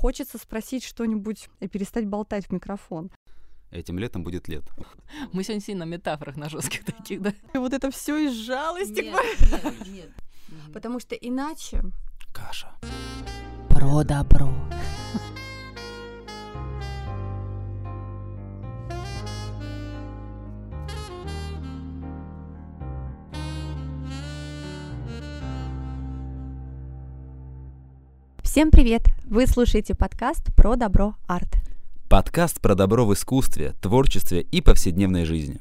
хочется спросить что-нибудь и перестать болтать в микрофон. Этим летом будет лет. Мы сегодня сильно на метафорах на жестких таких, да? И вот это все из жалости. Нет, нет, нет. Потому что иначе Каша. Про добро. Всем привет! Вы слушаете подкаст про добро арт. Подкаст про добро в искусстве, творчестве и повседневной жизни.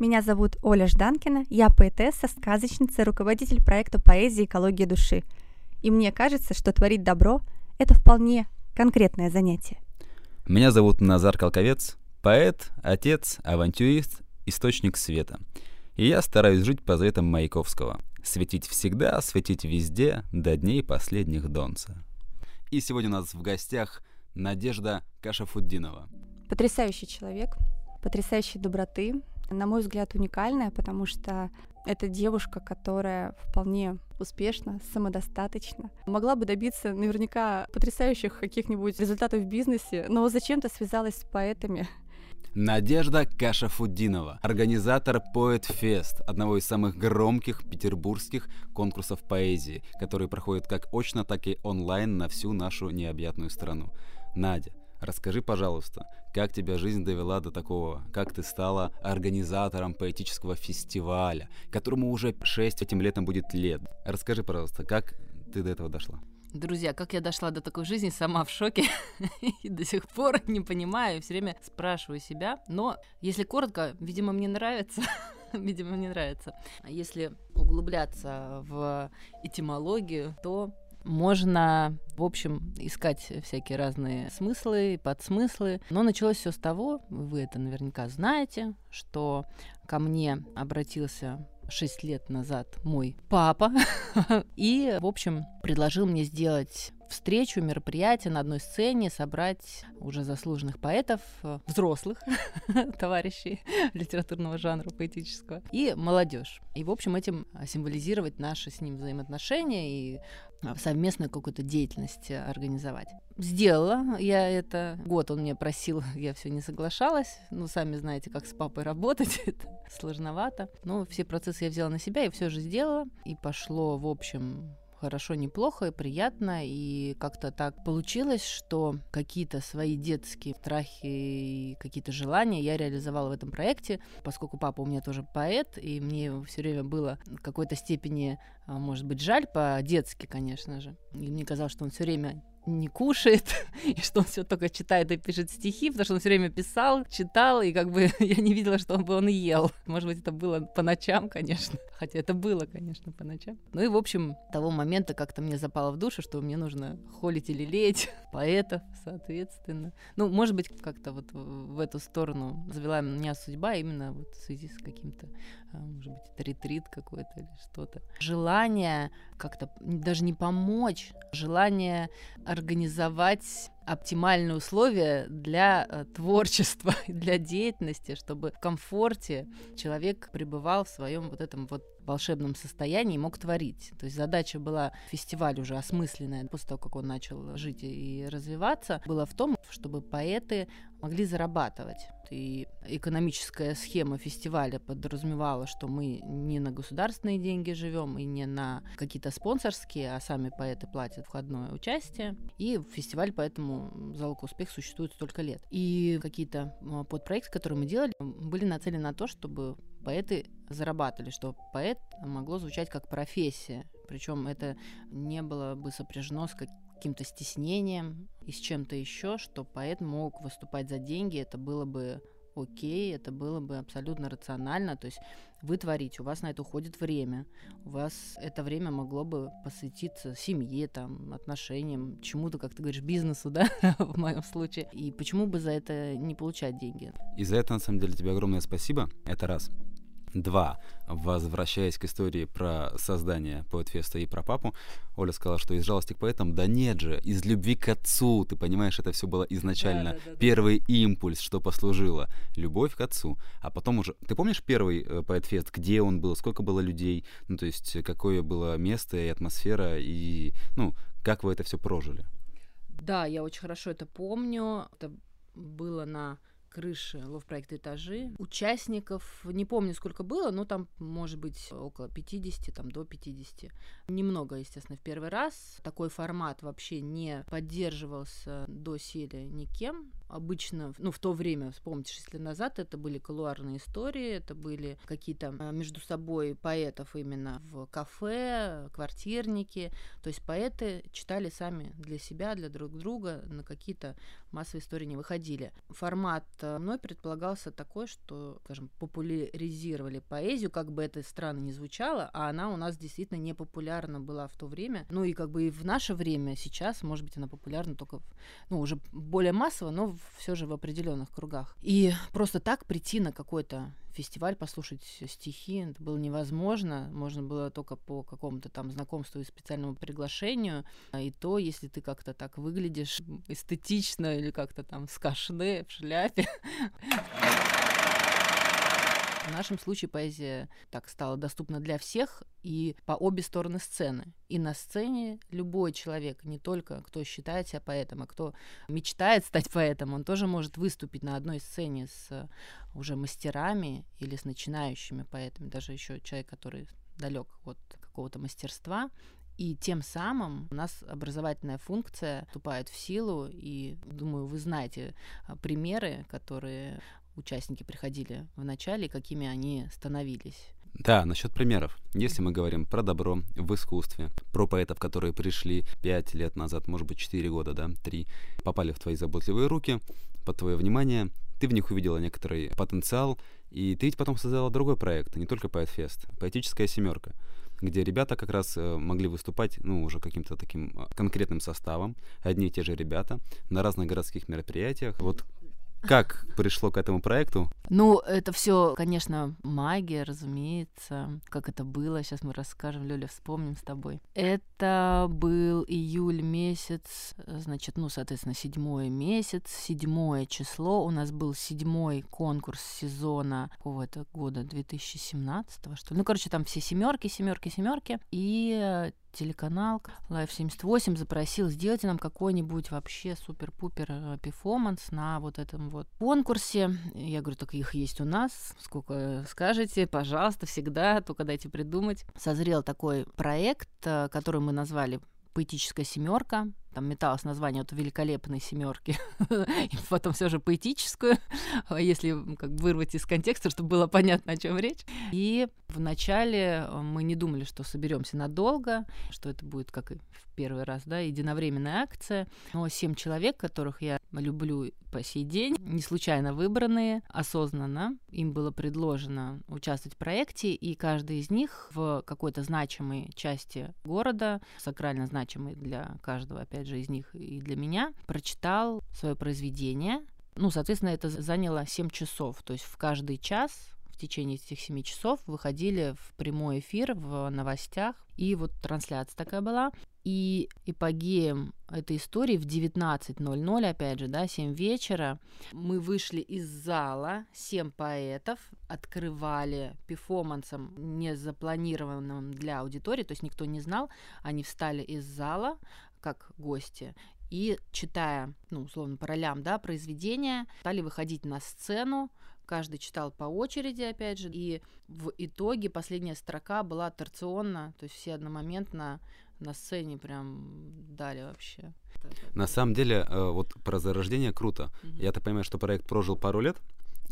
Меня зовут Оля Жданкина, я поэтесса, сказочница, руководитель проекта «Поэзия. Экология души». И мне кажется, что творить добро – это вполне конкретное занятие. Меня зовут Назар Колковец, поэт, отец, авантюрист, источник света. И я стараюсь жить по заветам Маяковского. Светить всегда, светить везде, до дней последних донца. И сегодня у нас в гостях Надежда Кашафуддинова. Потрясающий человек, потрясающей доброты, на мой взгляд, уникальная, потому что это девушка, которая вполне успешна, самодостаточна. Могла бы добиться наверняка потрясающих каких-нибудь результатов в бизнесе, но зачем-то связалась с поэтами. Надежда Кашафуддинова, организатор Поэт Фест, одного из самых громких петербургских конкурсов поэзии, который проходит как очно, так и онлайн на всю нашу необъятную страну. Надя, расскажи, пожалуйста, как тебя жизнь довела до такого, как ты стала организатором поэтического фестиваля, которому уже 6 этим летом будет лет. Расскажи, пожалуйста, как ты до этого дошла? Друзья, как я дошла до такой жизни, сама в шоке и до сих пор не понимаю, все время спрашиваю себя. Но если коротко, видимо, мне нравится. видимо, мне нравится. А если углубляться в этимологию, то можно, в общем, искать всякие разные смыслы, подсмыслы. Но началось все с того, вы это наверняка знаете, что ко мне обратился 6 лет назад мой папа. И, в общем, предложил мне сделать встречу, мероприятие на одной сцене, собрать уже заслуженных поэтов, э, взрослых товарищей литературного жанра поэтического, и молодежь. И, в общем, этим символизировать наши с ним взаимоотношения и а, совместную какую-то деятельность организовать. Сделала я это. Год он меня просил, я все не соглашалась. Ну, сами знаете, как с папой работать, это сложновато. Но все процессы я взяла на себя и все же сделала. И пошло, в общем, хорошо, неплохо и приятно. И как-то так получилось, что какие-то свои детские страхи и какие-то желания я реализовала в этом проекте, поскольку папа у меня тоже поэт, и мне все время было в какой-то степени, может быть, жаль по-детски, конечно же. И мне казалось, что он все время не кушает, и что он все только читает и пишет стихи, потому что он все время писал, читал, и как бы я не видела, что он бы он ел. Может быть, это было по ночам, конечно. Хотя это было, конечно, по ночам. Ну и, в общем, того момента как-то мне запало в душу, что мне нужно холить или леять поэтов, соответственно. Ну, может быть, как-то вот в эту сторону завела меня судьба именно вот в связи с каким-то, а, может быть, это ретрит какой-то или что-то. Желание как-то даже не помочь, желание организовать оптимальные условия для э, творчества, для деятельности, чтобы в комфорте человек пребывал в своем вот этом вот волшебном состоянии и мог творить. То есть задача была фестиваль уже осмысленная после того, как он начал жить и развиваться, была в том, чтобы поэты могли зарабатывать. И экономическая схема фестиваля подразумевала, что мы не на государственные деньги живем и не на какие-то спонсорские, а сами поэты платят входное участие. И фестиваль поэтому залог успех существует столько лет. И какие-то а, подпроекты, которые мы делали, были нацелены на то, чтобы поэты зарабатывали, что поэт могло звучать как профессия. Причем это не было бы сопряжено с каким-то стеснением и с чем-то еще, что поэт мог выступать за деньги, это было бы окей, это было бы абсолютно рационально. То есть вы творите, у вас на это уходит время, у вас это время могло бы посвятиться семье, там, отношениям, чему-то, как ты говоришь, бизнесу, да, в моем случае. И почему бы за это не получать деньги? И за это, на самом деле, тебе огромное спасибо. Это раз. Два. Возвращаясь к истории про создание Поэтфеста и про папу, Оля сказала, что из жалости к поэтам, да нет же, из любви к отцу, ты понимаешь, это все было изначально да, да, да, первый да. импульс, что послужило, любовь к отцу. А потом уже, ты помнишь первый э, Поэтфест, где он был, сколько было людей, ну то есть какое было место и атмосфера, и ну как вы это все прожили? Да, я очень хорошо это помню. Это было на крыши лов-проекта «Этажи». Участников, не помню, сколько было, но там, может быть, около 50, там, до 50. Немного, естественно, в первый раз. Такой формат вообще не поддерживался до доселе никем обычно, ну, в то время, вспомните, 6 лет назад, это были колуарные истории, это были какие-то а, между собой поэтов именно в кафе, квартирники, то есть поэты читали сами для себя, для друг друга, на какие-то массовые истории не выходили. Формат а, мной предполагался такой, что, скажем, популяризировали поэзию, как бы это странно не звучало, а она у нас действительно не популярна была в то время, ну и как бы и в наше время сейчас, может быть, она популярна только, ну, уже более массово, но все же в определенных кругах. И просто так прийти на какой-то фестиваль, послушать стихи, это было невозможно. Можно было только по какому-то там знакомству и специальному приглашению. И то, если ты как-то так выглядишь эстетично или как-то там с кашне в шляпе. В нашем случае поэзия так стала доступна для всех и по обе стороны сцены. И на сцене любой человек, не только кто считает себя поэтом, а кто мечтает стать поэтом, он тоже может выступить на одной сцене с уже мастерами или с начинающими поэтами, даже еще человек, который далек от какого-то мастерства, и тем самым у нас образовательная функция вступает в силу, и, думаю, вы знаете а, примеры, которые участники приходили в начале, какими они становились. Да, насчет примеров. Если мы говорим про добро в искусстве, про поэтов, которые пришли 5 лет назад, может быть, 4 года, да, 3, попали в твои заботливые руки, под твое внимание, ты в них увидела некоторый потенциал, и ты ведь потом создала другой проект, не только Поэтфест, поэтическая семерка где ребята как раз э, могли выступать, ну, уже каким-то таким э, конкретным составом, одни и те же ребята, на разных городских мероприятиях. Вот как пришло к этому проекту? Ну, это все, конечно, магия, разумеется. Как это было, сейчас мы расскажем, Лёля, вспомним с тобой. Это был июль месяц, значит, ну, соответственно, седьмой месяц, седьмое число. У нас был седьмой конкурс сезона какого-то года, 2017 что ли. Ну, короче, там все семерки, семерки, семерки. И телеканал Live 78 запросил, сделайте нам какой-нибудь вообще супер-пупер э, перформанс на вот этом вот конкурсе. Я говорю, так их есть у нас, сколько скажете, пожалуйста, всегда, только дайте придумать. Созрел такой проект, э, который мы назвали «Поэтическая семерка», там металось название от великолепной семерки, и потом все же поэтическую, если как бы вырвать из контекста, чтобы было понятно, о чем речь. И вначале э, мы не думали, что соберемся надолго, что это будет как и в первый раз, да, единовременная акция. Но семь человек, которых я люблю по сей день, не случайно выбранные, осознанно, им было предложено участвовать в проекте, и каждый из них в какой-то значимой части города, сакрально значимой для каждого, опять опять же, из них и для меня, прочитал свое произведение. Ну, соответственно, это заняло 7 часов. То есть в каждый час в течение этих 7 часов выходили в прямой эфир в новостях. И вот трансляция такая была. И эпогеем этой истории в 19.00, опять же, да, 7 вечера, мы вышли из зала, 7 поэтов, открывали перформансом, не запланированным для аудитории, то есть никто не знал, они встали из зала, как гости, и читая, ну, условно, по ролям, да, произведения, стали выходить на сцену, каждый читал по очереди, опять же, и в итоге последняя строка была торционна, то есть все одномоментно на сцене прям дали вообще. На самом деле, э, вот про зарождение круто. Угу. Я так понимаю, что проект прожил пару лет,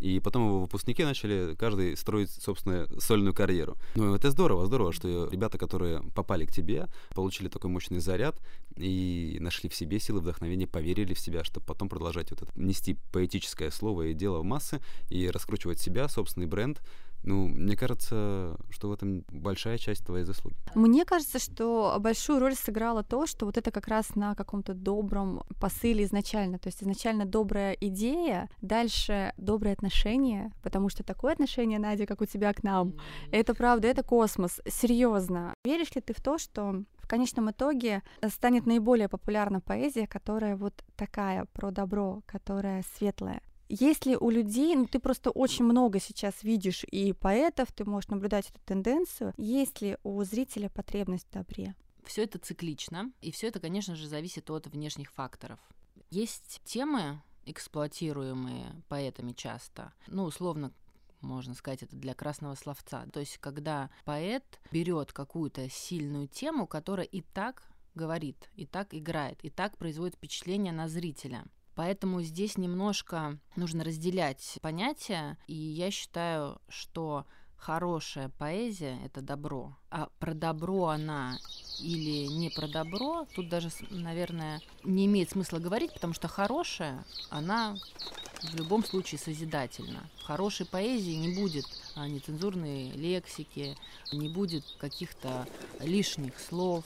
и потом его выпускники начали каждый строить, собственно, сольную карьеру. Ну, это здорово, здорово, что ребята, которые попали к тебе, получили такой мощный заряд и нашли в себе силы вдохновения, поверили в себя, чтобы потом продолжать вот это, нести поэтическое слово и дело в массы и раскручивать себя, собственный бренд, ну, мне кажется, что в этом большая часть твоей заслуги. Мне кажется, что большую роль сыграло то, что вот это как раз на каком-то добром посыле изначально. То есть изначально добрая идея, дальше добрые отношения, потому что такое отношение, Надя, как у тебя к нам, это правда, это космос. Серьезно. Веришь ли ты в то, что в конечном итоге станет наиболее популярна поэзия, которая вот такая про добро, которая светлая? Если у людей, ну ты просто очень много сейчас видишь и поэтов, ты можешь наблюдать эту тенденцию, есть ли у зрителя потребность в добре? все это циклично, и все это, конечно же, зависит от внешних факторов. Есть темы, эксплуатируемые поэтами часто, ну, условно, можно сказать, это для красного словца. То есть, когда поэт берет какую-то сильную тему, которая и так говорит, и так играет, и так производит впечатление на зрителя. Поэтому здесь немножко нужно разделять понятия, и я считаю, что хорошая поэзия — это добро. А про добро она или не про добро, тут даже, наверное, не имеет смысла говорить, потому что хорошая, она в любом случае созидательна. В хорошей поэзии не будет а, нецензурной лексики, не будет каких-то лишних слов,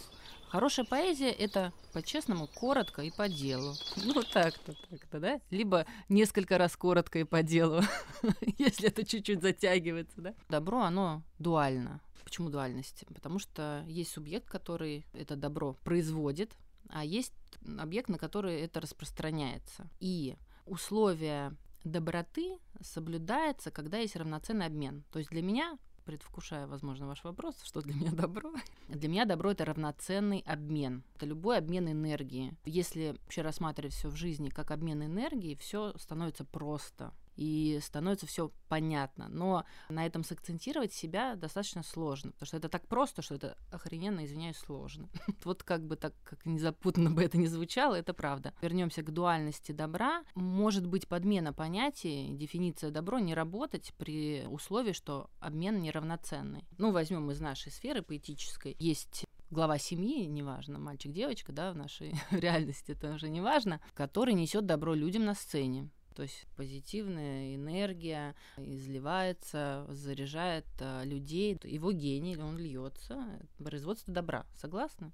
Хорошая поэзия — это по-честному, коротко и по делу. Ну, так-то, так-то, да? Либо несколько раз коротко и по делу, если это чуть-чуть затягивается, да? Добро, оно дуально. Почему дуальность? Потому что есть субъект, который это добро производит, а есть объект, на который это распространяется. И условия доброты соблюдается, когда есть равноценный обмен. То есть для меня предвкушая, возможно, ваш вопрос, что для меня добро. Для меня добро это равноценный обмен. Это любой обмен энергии. Если вообще рассматривать все в жизни как обмен энергии, все становится просто и становится все понятно. Но на этом сакцентировать себя достаточно сложно, потому что это так просто, что это охрененно, извиняюсь, сложно. вот как бы так, как незапутанно бы это ни звучало, это правда. Вернемся к дуальности добра. Может быть подмена понятий, дефиниция добро не работать при условии, что обмен неравноценный. Ну, возьмем из нашей сферы поэтической. Есть глава семьи, неважно, мальчик, девочка, да, в нашей реальности это уже не важно, который несет добро людям на сцене. То есть позитивная энергия изливается, заряжает а, людей. Его гений, он льется. Производство добра. Согласны?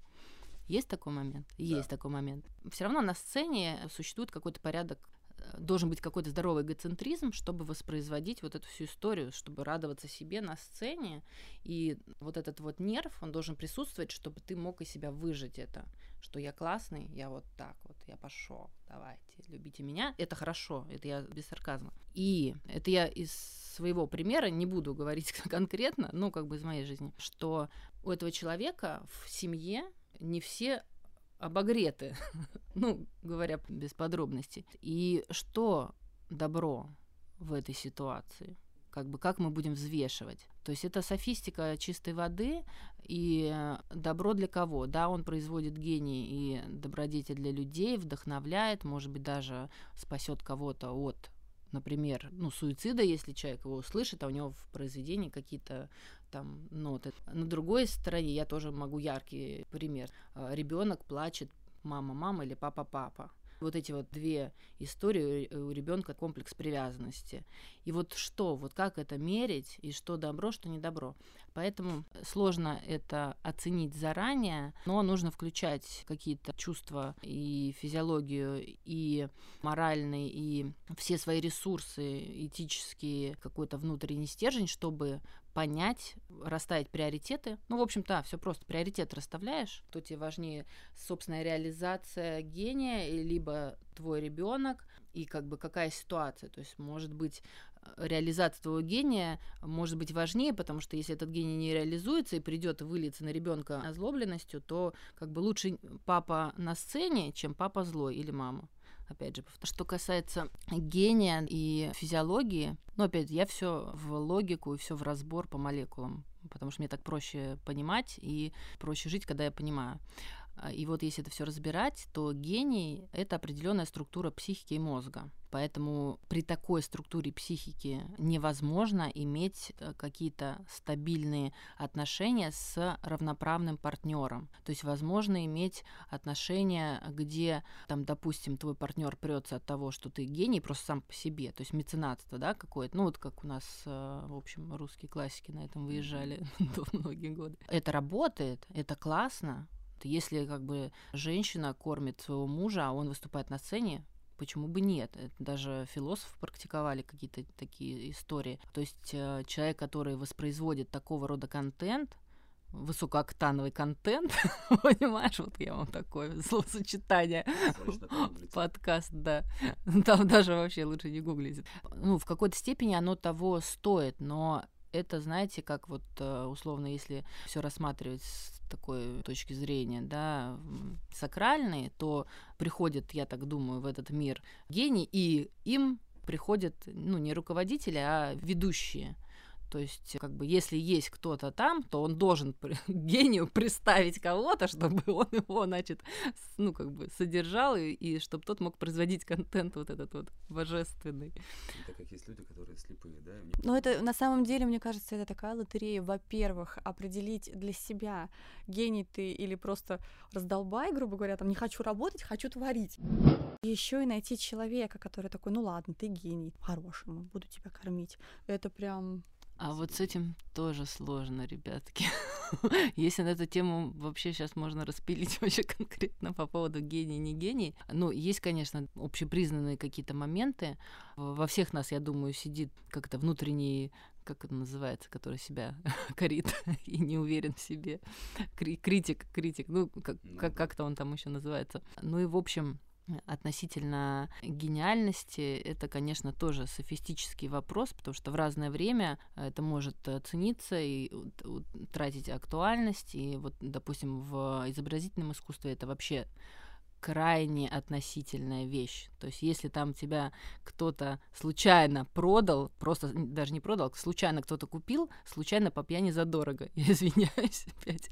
Есть такой момент? Есть такой момент. Все равно на сцене существует какой-то порядок должен быть какой-то здоровый эгоцентризм, чтобы воспроизводить вот эту всю историю, чтобы радоваться себе на сцене. И вот этот вот нерв, он должен присутствовать, чтобы ты мог из себя выжить это, что я классный, я вот так вот, я пошел, давайте, любите меня. Это хорошо, это я без сарказма. И это я из своего примера, не буду говорить конкретно, ну, как бы из моей жизни, что у этого человека в семье не все обогреты, ну, говоря без подробностей. И что добро в этой ситуации? Как бы как мы будем взвешивать? То есть это софистика чистой воды и добро для кого? Да, он производит гений и добродетель для людей, вдохновляет, может быть, даже спасет кого-то от например, ну, суицида, если человек его услышит, а у него в произведении какие-то там ноты. На другой стороне я тоже могу яркий пример. А, Ребенок плачет, мама, мама или папа, папа. Вот эти вот две истории у ребенка комплекс привязанности. И вот что, вот как это мерить, и что добро, что не добро. Поэтому сложно это оценить заранее, но нужно включать какие-то чувства и физиологию, и моральные, и все свои ресурсы, этические, какой-то внутренний стержень, чтобы понять, расставить приоритеты. Ну, в общем-то, все просто. Приоритет расставляешь, то тебе важнее собственная реализация гения, либо твой ребенок, и как бы какая ситуация. То есть, может быть, реализация твоего гения может быть важнее, потому что если этот гений не реализуется и придет и выльется на ребенка озлобленностью, то как бы лучше папа на сцене, чем папа злой или мама опять же, что касается гения и физиологии, ну, опять, я все в логику и все в разбор по молекулам, потому что мне так проще понимать и проще жить, когда я понимаю. А, и вот если это все разбирать, то гений — это определенная структура психики и мозга. Поэтому при такой структуре психики невозможно иметь э, какие-то стабильные отношения с равноправным партнером. То есть возможно иметь отношения, где, там, допустим, твой партнер прется от того, что ты гений просто сам по себе, то есть меценатство, да, какое-то, ну вот как у нас, э, в общем, русские классики на этом выезжали многие годы. Это работает, это классно, если как бы женщина кормит своего мужа, а он выступает на сцене, почему бы нет? Это даже философы практиковали какие-то такие истории. То есть э, человек, который воспроизводит такого рода контент, высокооктановый контент, понимаешь, вот я вам такое словосочетание, подкаст, да, там даже вообще лучше не гуглить. Ну, в какой-то степени оно того стоит, но это, знаете, как вот э, условно, если все рассматривать с такой точки зрения, да, сакральной, то приходят, я так думаю, в этот мир гений, и им приходят, ну, не руководители, а ведущие. То есть, как бы, если есть кто-то там, то он должен гению представить кого-то, чтобы он его, значит, ну, как бы, содержал, и, и чтобы тот мог производить контент вот этот вот божественный. Так как есть люди, которые слепые, да? Но это, на самом деле, мне кажется, это такая лотерея. Во-первых, определить для себя, гений ты или просто раздолбай, грубо говоря, там, не хочу работать, хочу творить. Еще и найти человека, который такой, ну ладно, ты гений, по-хорошему, буду тебя кормить. Это прям а вот с этим тоже сложно, ребятки. Если на эту тему вообще сейчас можно распилить вообще конкретно по поводу гений, не гений. Ну, есть, конечно, общепризнанные какие-то моменты. Во всех нас, я думаю, сидит как-то внутренний как это называется, который себя корит и не уверен в себе. Критик, критик, ну, как, как, как-то он там еще называется. Ну и, в общем, относительно гениальности, это, конечно, тоже софистический вопрос, потому что в разное время это может цениться и тратить актуальность. И вот, допустим, в изобразительном искусстве это вообще крайне относительная вещь. То есть если там тебя кто-то случайно продал, просто даже не продал, случайно кто-то купил, случайно по пьяни задорого, я извиняюсь опять,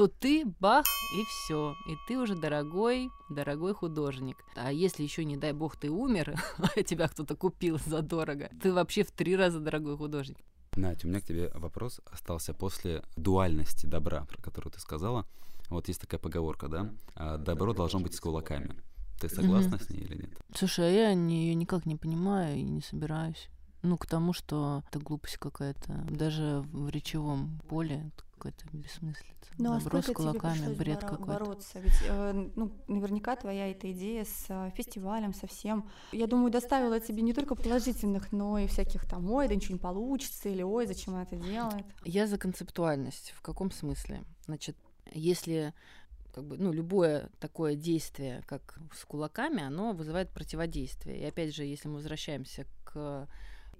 то ты бах и все, и ты уже дорогой, дорогой художник. А если еще не дай бог ты умер, а тебя кто-то купил за дорого, ты вообще в три раза дорогой художник. Надя, у меня к тебе вопрос остался после дуальности добра, про которую ты сказала. Вот есть такая поговорка, да? А добро должно быть с кулаками. Ты согласна mm-hmm. с ней или нет? Слушай, а я не, ее никак не понимаю и не собираюсь. Ну, к тому, что это глупость какая-то. Даже в речевом поле какая-то бессмыслица. Ну, а сколько кулаками, тебе бред боро- какой-то. бороться? Ведь, э, ну, наверняка твоя эта идея с э, фестивалем, со всем, я думаю, доставила тебе не только положительных, но и всяких там, ой, да ничего не получится, или ой, зачем она это делает. Я за концептуальность. В каком смысле? Значит, если как бы, ну, любое такое действие, как с кулаками, оно вызывает противодействие. И опять же, если мы возвращаемся к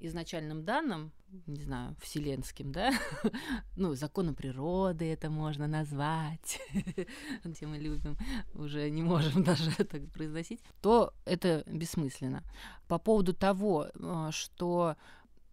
изначальным данным, не знаю, вселенским, да, ну, законом природы это можно назвать, где мы любим, уже не можем даже это произносить, то это бессмысленно. По поводу того, э, что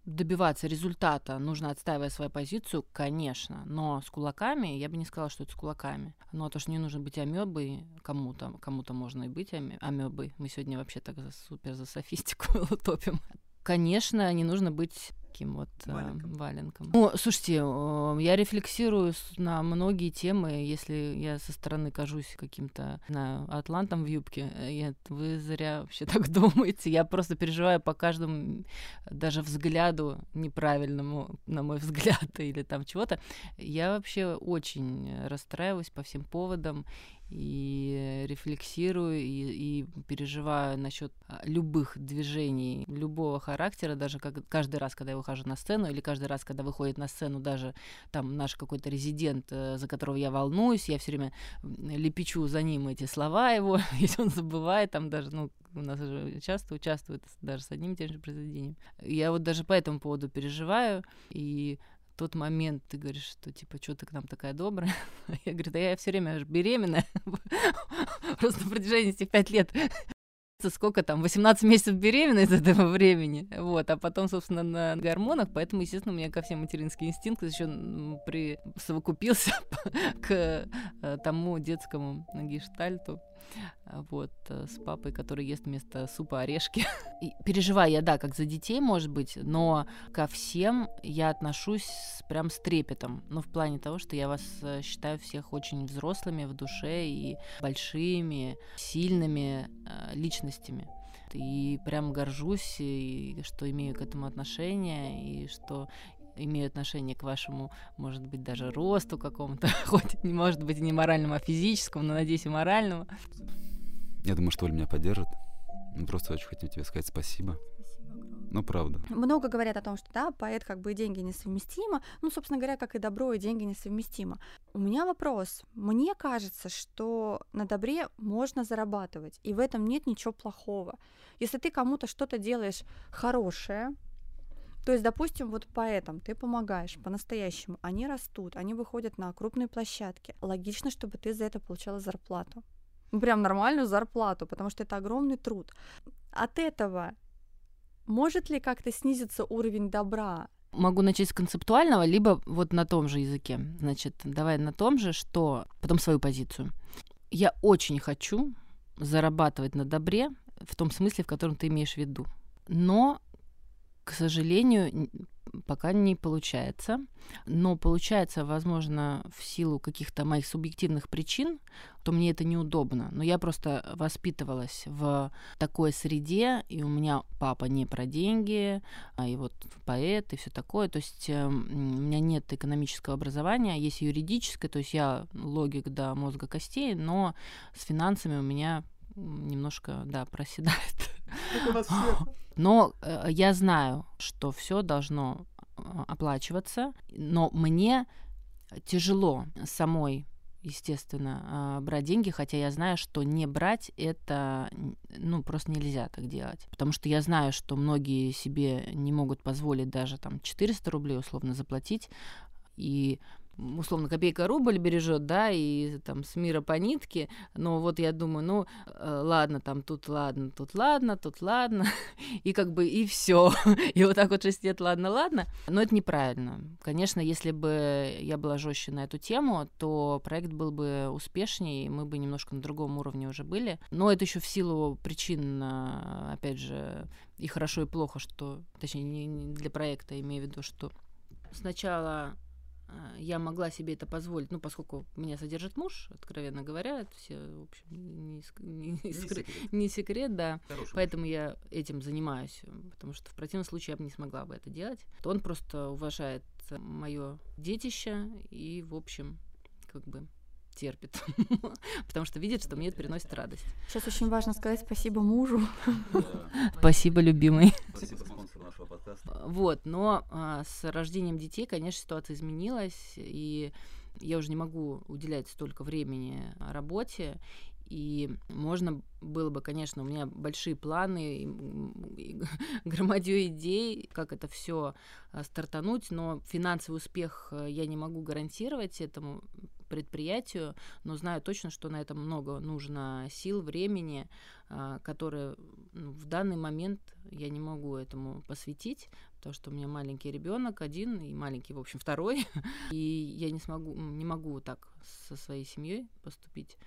добиваться результата нужно, отстаивая свою позицию, конечно, но с кулаками, я бы не сказала, что это с кулаками. Ну, а то, что не нужно быть амебой кому-то, кому-то можно и быть амебой. Мы сегодня вообще так за, супер за софистику топим. Конечно, не нужно быть таким вот э, валенком. Э, валенком. Ну, слушайте, э, я рефлексирую на многие темы, если я со стороны кажусь каким-то, знаю, атлантом в юбке, э, я, вы зря вообще так думаете. Я просто переживаю по каждому даже взгляду неправильному, на мой взгляд, или там чего-то. Я вообще очень расстраиваюсь по всем поводам и рефлексирую, и, и переживаю насчет а, любых движений, любого характера, даже как, каждый раз, когда я выхожу на сцену, или каждый раз, когда выходит на сцену даже там наш какой-то резидент, э, за которого я волнуюсь, я все время лепечу за ним эти слова его, если он забывает, там даже, ну, у нас уже часто участвует даже с одним и тем же произведением. Я вот даже по этому поводу переживаю, и тот момент ты говоришь, что типа, что ты к нам такая добрая? Я говорю, да я все время беременная, просто на протяжении этих пять лет сколько там, 18 месяцев беременна из этого времени, вот, а потом, собственно, на гормонах, поэтому, естественно, у меня ко всем материнский инстинкт еще присовокупился к э, тому детскому гештальту, вот, э, с папой, который ест вместо супа орешки. И переживаю я, да, как за детей, может быть, но ко всем я отношусь прям с трепетом. Ну, в плане того, что я вас э, считаю всех очень взрослыми в душе и большими, сильными э, личностями. И прям горжусь, и что имею к этому отношение, и что имею отношение к вашему, может быть, даже росту какому-то, хоть не может быть не моральному, а физическому, но, надеюсь, и моральному. Я думаю, что Оля меня поддержит. Мы просто очень хотим тебе сказать спасибо. Ну, правда. Много говорят о том, что да, поэт как бы и деньги несовместимо. Ну, собственно говоря, как и добро и деньги несовместимо. У меня вопрос. Мне кажется, что на добре можно зарабатывать, и в этом нет ничего плохого. Если ты кому-то что-то делаешь хорошее, То есть, допустим, вот поэтам ты помогаешь по-настоящему, они растут, они выходят на крупные площадки. Логично, чтобы ты за это получала зарплату. Ну, прям нормальную зарплату, потому что это огромный труд. От этого может ли как-то снизиться уровень добра? Могу начать с концептуального, либо вот на том же языке. Значит, давай на том же, что... Потом свою позицию. Я очень хочу зарабатывать на добре в том смысле, в котором ты имеешь в виду. Но, к сожалению, пока не получается. Но получается, возможно, в силу каких-то моих субъективных причин, то мне это неудобно. Но я просто воспитывалась в такой среде, и у меня папа не про деньги, а и вот поэт, и все такое. То есть э, у меня нет экономического образования, есть юридическое, то есть я логик до мозга костей, но с финансами у меня немножко, да, проседает. Но э, я знаю, что все должно э, оплачиваться, но мне тяжело самой естественно, э, брать деньги, хотя я знаю, что не брать это, ну, просто нельзя так делать. Потому что я знаю, что многие себе не могут позволить даже там 400 рублей условно заплатить, и условно, копейка рубль бережет, да, и там с мира по нитке, но вот я думаю, ну, э, ладно, там тут ладно, тут ладно, тут ладно, и как бы и все, и вот так вот шесть лет ладно, ладно, но это неправильно. Конечно, если бы я была жестче на эту тему, то проект был бы успешнее, и мы бы немножко на другом уровне уже были, но это еще в силу причин, э, опять же, и хорошо, и плохо, что, точнее, не для проекта, имею в виду, что сначала а, я могла себе это позволить, ну, поскольку меня содержит муж, откровенно говоря, это все, в общем, не, не, не, секрет. не секрет, да. Хороший Поэтому муж. я этим занимаюсь, потому что в противном случае я бы не смогла бы это делать. Он просто уважает мое детище и, в общем, как бы терпит, потому что видит, что мне это приносит радость. Сейчас очень важно сказать спасибо мужу. Спасибо, любимый. Вот, но а, с рождением детей, конечно, ситуация изменилась, и я уже не могу уделять столько времени работе, и можно было бы, конечно, у меня большие планы, и, и, громадью идей, как это все а, стартануть, но финансовый успех э, я не могу гарантировать этому предприятию, но знаю точно, что на это много нужно сил, времени, а, которые ну, в данный момент я не могу этому посвятить, потому что у меня маленький ребенок один и маленький, в общем, второй, и я не смогу, не могу так со своей семьей поступить.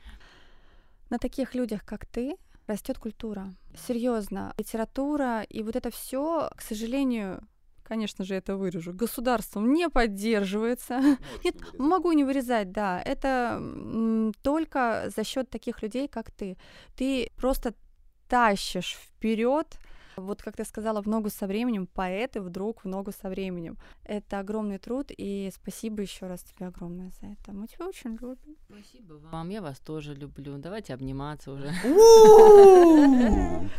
На таких людях, как ты, растет культура. Серьезно, литература и вот это все, к сожалению, конечно же, это вырежу, государством не поддерживается. Можешь Нет, не могу не вырезать, да. Это м, только за счет таких людей, как ты. Ты просто тащишь вперед вот как ты сказала, в ногу со временем, поэты вдруг в ногу со временем. Это огромный труд, и спасибо еще раз тебе огромное за это. Мы тебя очень любим. Спасибо вам, я вас тоже люблю. Давайте обниматься уже.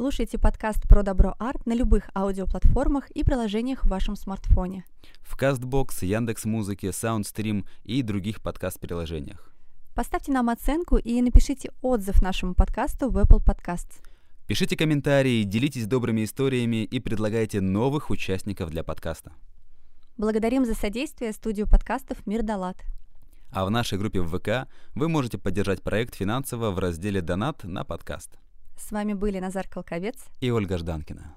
Слушайте подкаст про добро арт на любых аудиоплатформах и приложениях в вашем смартфоне. В Castbox, Яндекс Музыке, Soundstream и других подкаст-приложениях. Поставьте нам оценку и напишите отзыв нашему подкасту в Apple Podcasts. Пишите комментарии, делитесь добрыми историями и предлагайте новых участников для подкаста. Благодарим за содействие студию подкастов «Мир Далат». А в нашей группе в ВК вы можете поддержать проект финансово в разделе «Донат» на подкаст. С вами были Назар Колковец и Ольга Жданкина.